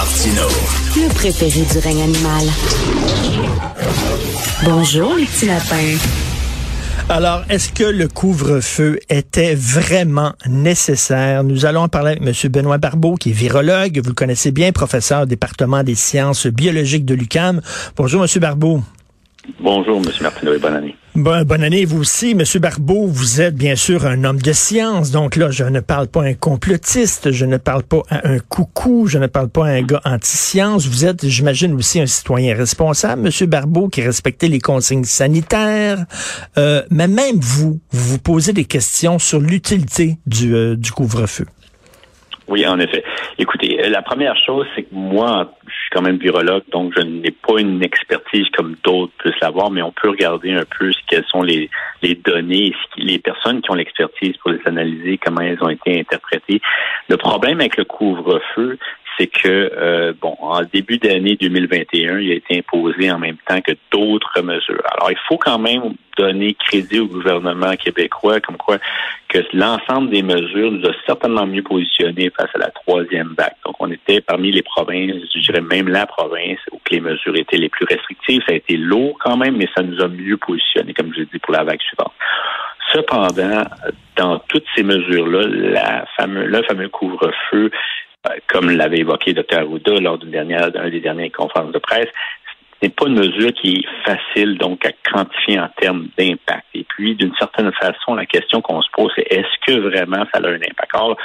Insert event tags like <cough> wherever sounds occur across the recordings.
Martino. Le préféré du règne animal. Bonjour, les petits lapins. Alors, est-ce que le couvre-feu était vraiment nécessaire? Nous allons en parler avec M. Benoît Barbeau, qui est virologue. Vous le connaissez bien, professeur au département des sciences biologiques de l'UCAM. Bonjour, M. Barbeau. Bonjour, M. Martineau, et bonne année. Bon, bonne année, vous aussi. Monsieur Barbeau, vous êtes bien sûr un homme de science. Donc là, je ne parle pas un complotiste, je ne parle pas à un coucou, je ne parle pas à un gars anti-science. Vous êtes, j'imagine, aussi un citoyen responsable, Monsieur Barbeau, qui respectait les consignes sanitaires. Euh, mais même vous, vous vous posez des questions sur l'utilité du, euh, du couvre-feu. Oui, en effet. Écoutez, la première chose, c'est que moi, je suis quand même virologue, donc je n'ai pas une expertise comme d'autres peuvent l'avoir, mais on peut regarder un peu quelles sont les, les données, les personnes qui ont l'expertise pour les analyser, comment elles ont été interprétées. Le problème avec le couvre-feu, c'est que, euh, bon, en début d'année 2021, il a été imposé en même temps que d'autres mesures. Alors, il faut quand même donner crédit au gouvernement québécois, comme quoi que l'ensemble des mesures nous a certainement mieux positionnés face à la troisième vague. Donc, on était parmi les provinces, je dirais même la province où les mesures étaient les plus restrictives. Ça a été lourd quand même, mais ça nous a mieux positionnés, comme je l'ai dit, pour la vague suivante. Cependant, dans toutes ces mesures-là, le fameux couvre-feu comme l'avait évoqué Dr. Arruda lors d'une dernière, d'une des dernières conférences de presse, ce n'est pas une mesure qui est facile donc à quantifier en termes d'impact. Et puis, d'une certaine façon, la question qu'on se pose, c'est est-ce que vraiment ça a un impact? Alors,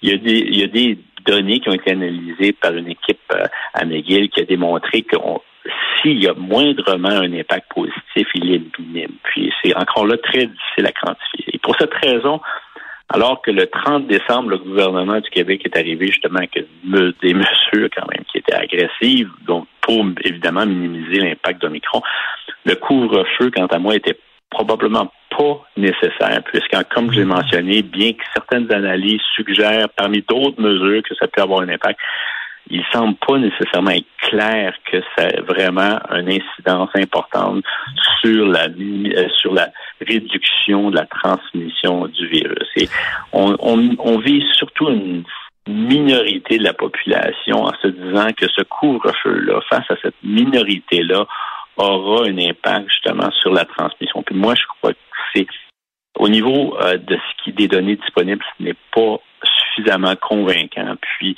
il y a des, il y a des données qui ont été analysées par une équipe euh, à McGill qui a démontré que s'il y a moindrement un impact positif, il est minime. Puis c'est encore là très difficile à quantifier. Et pour cette raison, alors que le 30 décembre, le gouvernement du Québec est arrivé justement avec des <laughs> mesures quand même qui étaient agressives, donc pour évidemment minimiser l'impact d'Omicron. Le couvre-feu, quant à moi, était probablement pas nécessaire, puisque, comme je l'ai mentionné, bien que certaines analyses suggèrent, parmi d'autres mesures, que ça peut avoir un impact, il semble pas nécessairement être clair que c'est vraiment une incidence importante sur la euh, sur la réduction de la transmission du virus. Et on, on, vise surtout une minorité de la population en se disant que ce couvre-feu-là, face à cette minorité-là, aura un impact justement sur la transmission. Puis moi, je crois que c'est au niveau euh, de ce qui des données disponibles, ce n'est pas suffisamment convaincant. Puis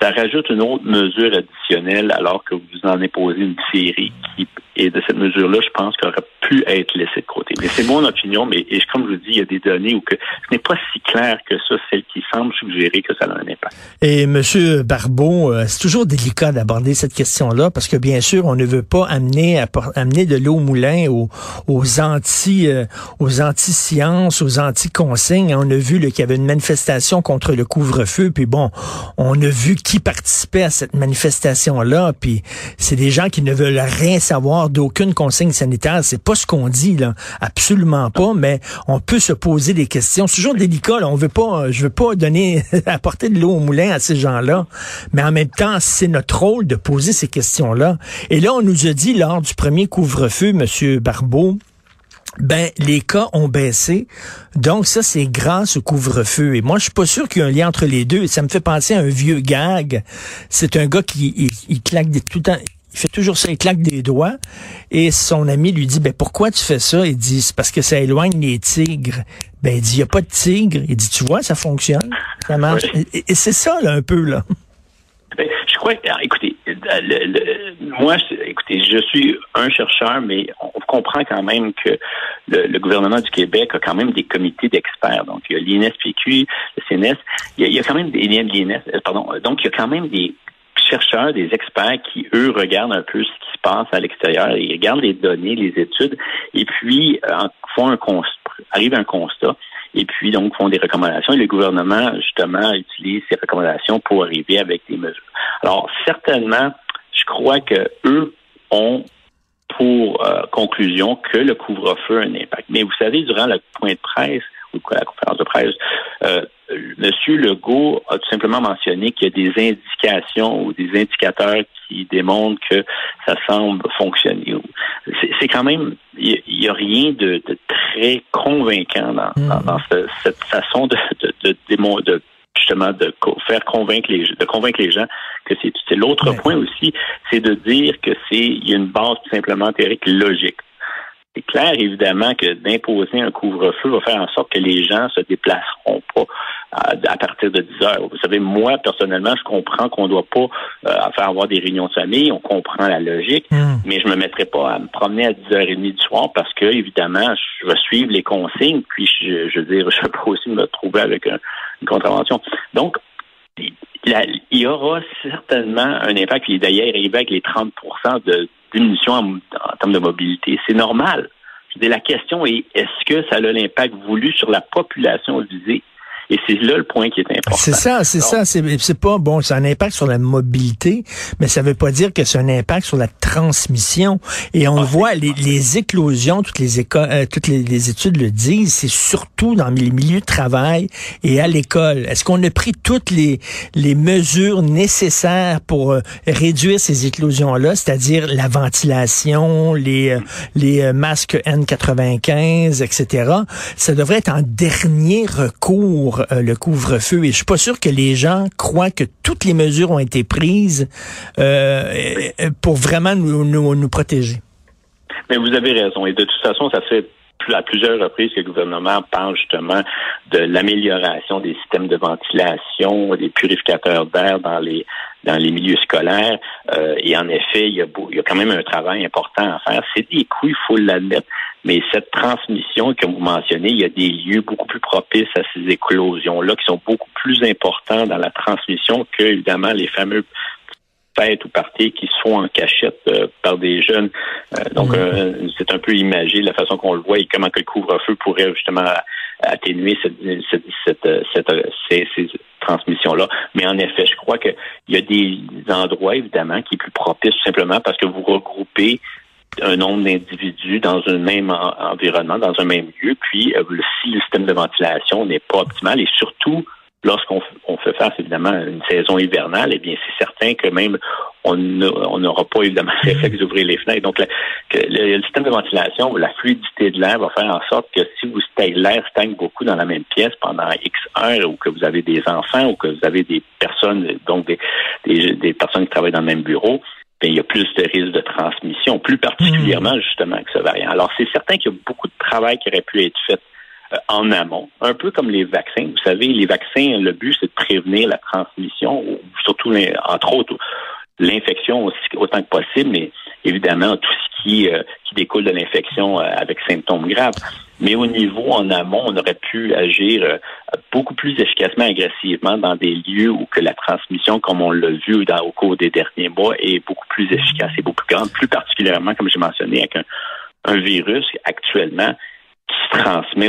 ça rajoute une autre mesure additionnelle alors que vous en imposez une série qui et de cette mesure-là, je pense qu'elle aurait pu être laissée de côté. Mais c'est mon opinion, mais et comme je vous dis, il y a des données où que ce n'est pas si clair que ça, celle qui semble suggérer que ça a un impact. Et Monsieur Barbeau, euh, c'est toujours délicat d'aborder cette question-là parce que bien sûr, on ne veut pas amener amener de l'eau au moulin aux, aux anti euh, aux anti-sciences, aux anti-consignes. On a vu qu'il y avait une manifestation contre le couvre-feu, puis bon, on a vu qui participait à cette manifestation-là, puis c'est des gens qui ne veulent rien savoir d'aucune consigne sanitaire. C'est pas ce qu'on dit, là. Absolument pas, mais on peut se poser des questions. C'est toujours délicat, là. On veut pas, je veux pas donner, <laughs> apporter de l'eau au moulin à ces gens-là. Mais en même temps, c'est notre rôle de poser ces questions-là. Et là, on nous a dit lors du premier couvre-feu, Monsieur Barbeau, ben les cas ont baissé. Donc ça c'est grâce au couvre-feu et moi je suis pas sûr qu'il y ait un lien entre les deux, ça me fait penser à un vieux gag. C'est un gars qui il, claque des, tout le temps il fait toujours ça, il claque des doigts. Et son ami lui dit, ben pourquoi tu fais ça? Il dit, c'est parce que ça éloigne les tigres. Ben il dit, il n'y a pas de tigres. Il dit, tu vois, ça fonctionne, ça marche. Et, c'est ça, là, un peu, là. Ben, je crois écoutez, moi, écoutez, je suis un chercheur, mais on comprend quand même que le, gouvernement du Québec a quand même des comités d'experts. Donc, il y a l'INSPQ, le CNS, il y a, il y a quand même des l'INS, pardon. Donc, il y a quand même des chercheurs, des experts qui, eux, regardent un peu ce qui se passe à l'extérieur, ils regardent les données, les études, et puis euh, font un constat, arrivent à un constat, et puis donc font des recommandations. Et le gouvernement, justement, utilise ces recommandations pour arriver avec des mesures. Alors, certainement, je crois que eux ont pour euh, conclusion que le couvre-feu a un impact. Mais vous savez, durant le point de presse ou la conférence de presse, euh, Monsieur Legault a tout simplement mentionné qu'il y a des indications ou des indicateurs qui démontrent que ça semble fonctionner. C'est quand même, il n'y a, rien de, très convaincant dans, hmm. cette façon de, de, de, justement de faire convaincre les de convaincre les gens que c'est l'autre point aussi, c'est de dire que c'est il y a une base tout simplement théorique logique. C'est clair, évidemment, que d'imposer un couvre-feu va faire en sorte que les gens se déplaceront pas à, partir de 10 heures. Vous savez, moi, personnellement, je comprends qu'on ne doit pas euh, faire avoir des réunions de famille, on comprend la logique, hmm. mais je me mettrai pas à me promener à 10h30 du soir parce que, évidemment, je vais suivre les consignes, puis je, je veux dire, je peux aussi me retrouver avec une contravention. Donc, il y aura certainement un impact, puis d'ailleurs, arrivé avec les 30% de diminution en, termes de mobilité. C'est normal. Je la question est, est-ce que ça a l'impact voulu sur la population visée? Et c'est là le point qui est important. C'est ça, c'est ça. C'est pas bon, c'est un impact sur la mobilité, mais ça veut pas dire que c'est un impact sur la transmission. Et on ah, voit les, les, éclosions, toutes les écoles, euh, toutes les, études le disent, c'est surtout dans les milieux de travail et à l'école. Est-ce qu'on a pris toutes les, les mesures nécessaires pour euh, réduire ces éclosions-là, c'est-à-dire la ventilation, les, euh, les masques N95, etc. Ça devrait être en dernier recours euh, le couvre-feu. Et je suis pas sûr que les gens croient que toutes les mesures ont été prises euh, pour vraiment nous, nous, protéger. Mais vous avez raison. Et de toute façon, ça fait à plusieurs reprises le gouvernement parle justement de l'amélioration des systèmes de ventilation, des purificateurs d'air dans les dans les milieux scolaires. Euh, et en effet, il y, a il y a quand même un travail important à faire. C'est des coûts, il faut l'admettre. Mais cette transmission que vous mentionnez, il y a des lieux beaucoup plus propices à ces éclosions-là qui sont beaucoup plus importants dans la transmission que, évidemment, les fameux fêtes ou parties qui se font en cachette euh, par des jeunes. Euh, donc, euh, c'est un peu imagé la façon qu'on le voit et comment que le couvre-feu pourrait justement atténuer cette, cette, cette, ces, ces transmissions-là. Mais en effet, je crois qu'il y a des endroits, évidemment, qui est plus propice simplement parce que vous regroupez un nombre d'individus dans un même environnement, dans un même lieu, puis euh, si le système de ventilation n'est pas optimal et surtout lorsqu'on fait face évidemment à une saison hivernale, eh bien c'est certain que même on n'aura pas évidemment <laughs> l'effet d'ouvrir les fenêtres. Donc le, le, système de ventilation, la fluidité de l'air va faire en sorte que si vous l'air stagne beaucoup dans la même pièce pendant X heures ou que vous avez des enfants ou que vous avez des personnes, donc des, des, des personnes qui travaillent dans le même bureau, il y a plus de risques de transmission, plus particulièrement hmm. justement avec ce variant. Alors, c'est certain qu'il y a beaucoup de travail qui aurait pu être fait en amont, un peu comme les vaccins. Vous savez, les vaccins, le but, c'est de prévenir la transmission, surtout, entre autres, l'infection autant que possible, mais évidemment, tout ce qui, euh, qui découle de l'infection euh, avec symptômes graves. Mais au niveau en amont, on aurait pu agir euh, beaucoup plus efficacement, agressivement dans des lieux où que la transmission, comme on l'a vu au cours des derniers mois, est beaucoup plus efficace et beaucoup plus grande, plus particulièrement, comme j'ai mentionné, avec un, virus actuellement qui se transmet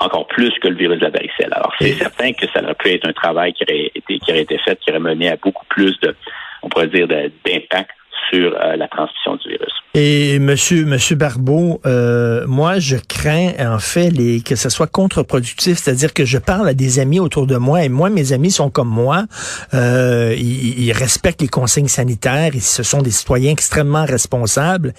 encore plus que le virus de la varicelle. Alors, c'est certain que ça aurait pu être un travail qui aurait été, qui aurait été fait, qui aurait mené à beaucoup plus de, on pourrait dire, d'impact sur euh, la transmission du virus. Et monsieur monsieur Barbeau, euh, moi je crains en fait les que ce soit contre-productif, c'est-à-dire que je parle à des amis autour de moi et moi mes amis sont comme moi, euh, ils, respectent les consignes sanitaires, et ce sont des citoyens extrêmement responsables,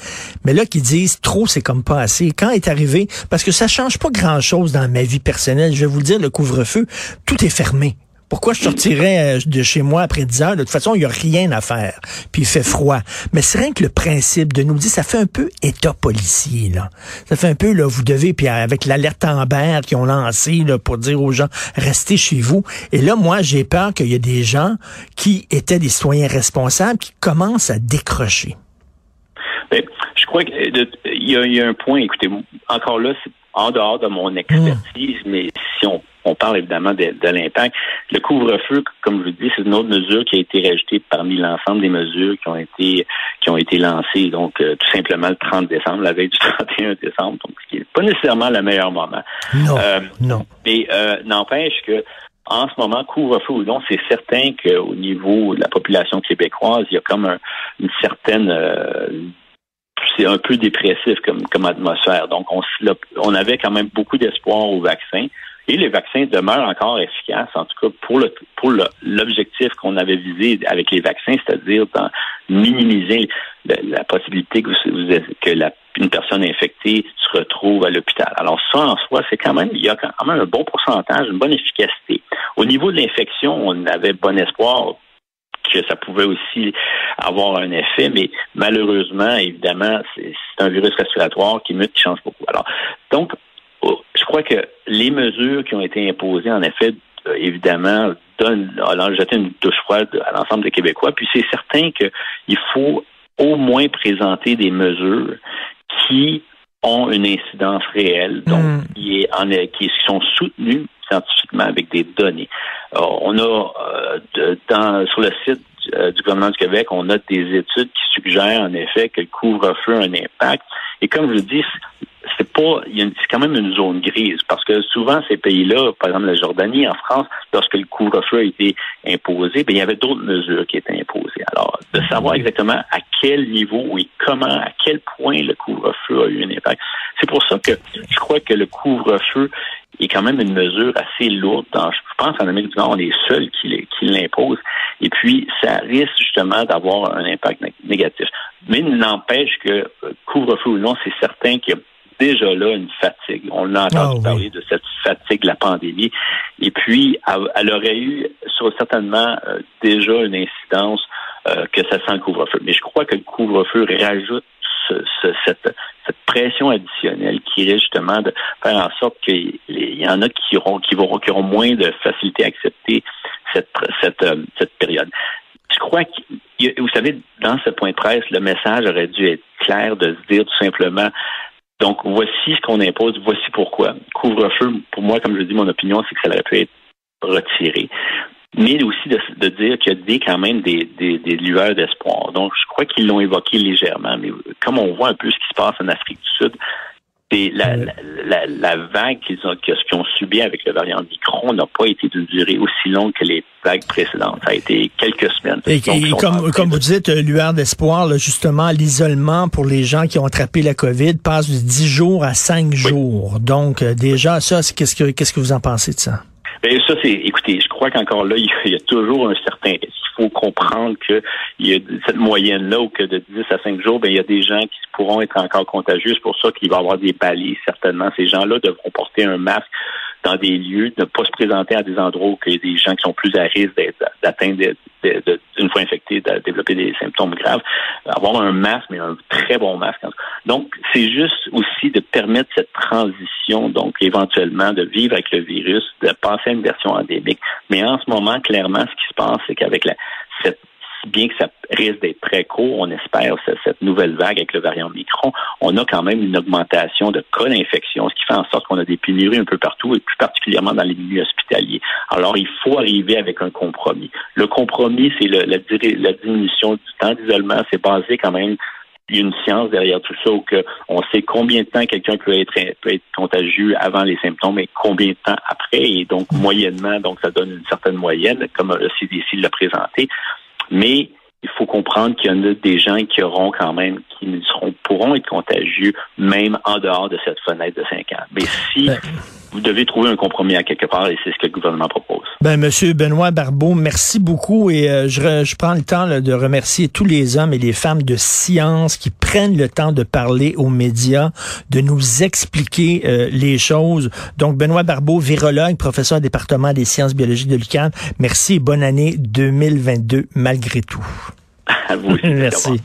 mais là qui disent trop c'est comme pas assez. Quand est arrivé? Parce que ça change pas grand-chose dans ma vie personnelle, je vais vous le dire le couvre-feu, tout est fermé. Pourquoi je sortirais euh, de chez moi après 10 heures? De toute façon, il n'y a rien à faire. Puis il fait froid. Mais c'est rien que le principe de nous dire, ça fait un peu état policier, là. Ça fait un peu, là, vous devez, puis avec l'alerte Amber qu'ils ont lancé, là, pour dire aux gens, restez chez vous. Et là, moi, j'ai peur qu'il y ait des gens qui étaient des citoyens responsables qui commencent à décrocher. Ben, je crois qu'il y, y, a un point, écoutez, encore là, c'est en dehors de mon expertise, mmh. mais si on on parle évidemment de, l'impact. Le couvre-feu, comme je vous dis, c'est une autre mesure qui a été rajoutée parmi l'ensemble des mesures qui ont été qui ont été lancées, donc euh, tout simplement le 30 décembre, la veille du <laughs> 31 décembre, donc ce qui n'est pas nécessairement le meilleur moment. Non, euh, non. Mais euh, n'empêche que en ce moment, couvre-feu ou non, c'est certain qu'au niveau de la population québécoise, il y a comme une certaine c'est un peu dépressif comme, comme atmosphère. Donc, on, on avait quand même beaucoup d'espoir au vaccin. Et les vaccins demeurent encore efficaces, en tout cas pour le pour l'objectif qu'on avait visé avec les vaccins, c'est-à-dire minimiser la, possibilité que, une personne infectée se retrouve à l'hôpital. Alors ça, en soi, c'est quand même, il y a quand même un bon pourcentage, une bonne efficacité. Au niveau de l'infection, on avait bon espoir que ça pouvait aussi avoir un effet, mais malheureusement, évidemment, c'est un virus respiratoire qui mute, qui change beaucoup. Alors, donc, je crois que les mesures qui ont été imposées, en effet, euh, évidemment, donnent, alors jeté une douche froide à l'ensemble des Québécois. Puis c'est certain qu'il faut au moins présenter des mesures qui ont une incidence réelle, donc mm. qui, est en, qui sont soutenues scientifiquement avec des données. on a euh, dans, sur le site euh, du gouvernement du Québec, on a des études qui suggèrent en effet que le couvre-feu a un impact. Et comme je le dis, c'est pas, il y a c'est quand même une zone grise parce que souvent ces pays-là, par exemple la Jordanie, en France, lorsque le couvre-feu a été imposé, ben, il y avait d'autres mesures qui étaient imposées. Alors, de savoir exactement à quel niveau et comment, à quel point le couvre-feu a eu un impact. C'est pour ça que je crois que le couvre-feu est quand même une mesure assez lourde. je pense qu'en Amérique du Nord, on est seul qui, qui l'impose. Et puis, ça risque justement d'avoir un impact négatif. Mais n'empêche que, euh, couvre-feu ou non, c'est certain qu'il y a déjà là une fatigue. On a entendu ah parler de cette fatigue de la pandémie. Et puis, elle, aurait eu sur, certainement euh, déjà une incidence euh, que ça sent le couvre-feu. Mais je crois que le couvre-feu rajoute cette, pression additionnelle qui risque justement de faire en sorte qu'il y en a qui auront, qui, vont, qui auront moins de facilité à accepter cette, cette, euh, cette période. Je crois que, vous savez, dans ce point de presse, le message aurait dû être clair de se dire tout simplement, donc voici ce qu'on impose, voici pourquoi. Couvre-feu, pour moi, comme je dis, mon opinion, c'est que ça aurait pu être retiré mais aussi de, dire qu'il y a des, quand même des, des, des lueurs d'espoir. Donc, je crois qu'ils l'ont évoqué légèrement, mais comme on voit un peu ce qui se passe en Afrique du Sud, la, la, la, vague qu'ils ont, qu'ils ont subi avec le variant Micron n'a pas été d'une durée aussi longue que les vagues précédentes. Ça a été quelques semaines. Et, comme, comme vous dites, euh, lueur d'espoir, justement, l'isolement pour les gens qui ont attrapé la COVID passe de 10 jours à 5 jours. Donc, euh, déjà, ça, qu'est-ce que, qu'est-ce que vous en pensez de ça? Bien, ça, c'est, écoutez, je crois qu'encore là, <laughs> il y, a, toujours un certain. Il faut comprendre qu'il y a cette moyenne-là, où que de 10 à 5 jours, bien, il y a des gens qui pourront être encore contagieux. C'est pour ça qu'il va y avoir des balises, certainement. Ces gens-là devront porter un masque dans des lieux, ne pas se présenter à des endroits où il y a des gens qui sont plus à risque d'atteindre, une fois infectés, de développer des symptômes graves. Avoir un masque, mais un très bon masque. Donc, c'est juste aussi de permettre cette transition, donc éventuellement de vivre avec le virus, de passer à une version endémique. Mais en ce moment, clairement, ce qui se passe, c'est qu'avec la, bien que ça risque d'être très court, on espère cette nouvelle vague avec le variant Micron, on a quand même une augmentation de cas d'infection, ce qui fait en sorte qu'on a des pénuries un peu partout et plus particulièrement dans les milieux hospitaliers. Alors, il faut arriver avec un compromis. Le compromis, c'est la, diminution du temps d'isolement. C'est basé quand même il y a une science derrière tout ça où on sait combien de temps quelqu'un peut être peut être contagieux avant les symptômes et combien de temps après et donc moyennement donc ça donne une certaine moyenne comme le CDC l'a présenté mais il faut comprendre qu'il y en a des gens qui auront quand même, qui seront, pourront être contagieux, même en dehors de cette fenêtre de 5 ans. Mais si ben. Vous devez trouver un compromis à quelque part, et c'est ce que le gouvernement propose. Ben, Monsieur Benoît Barbeau, merci beaucoup et euh, je, je, prends le temps de remercier tous les hommes et les femmes de science qui prennent le temps de parler aux médias, de nous expliquer euh, les choses. Donc, Benoît Barbeau, virologue, professeur au département des sciences biologiques de l'UQAM, merci et bonne année 2022 malgré tout. À vous Merci.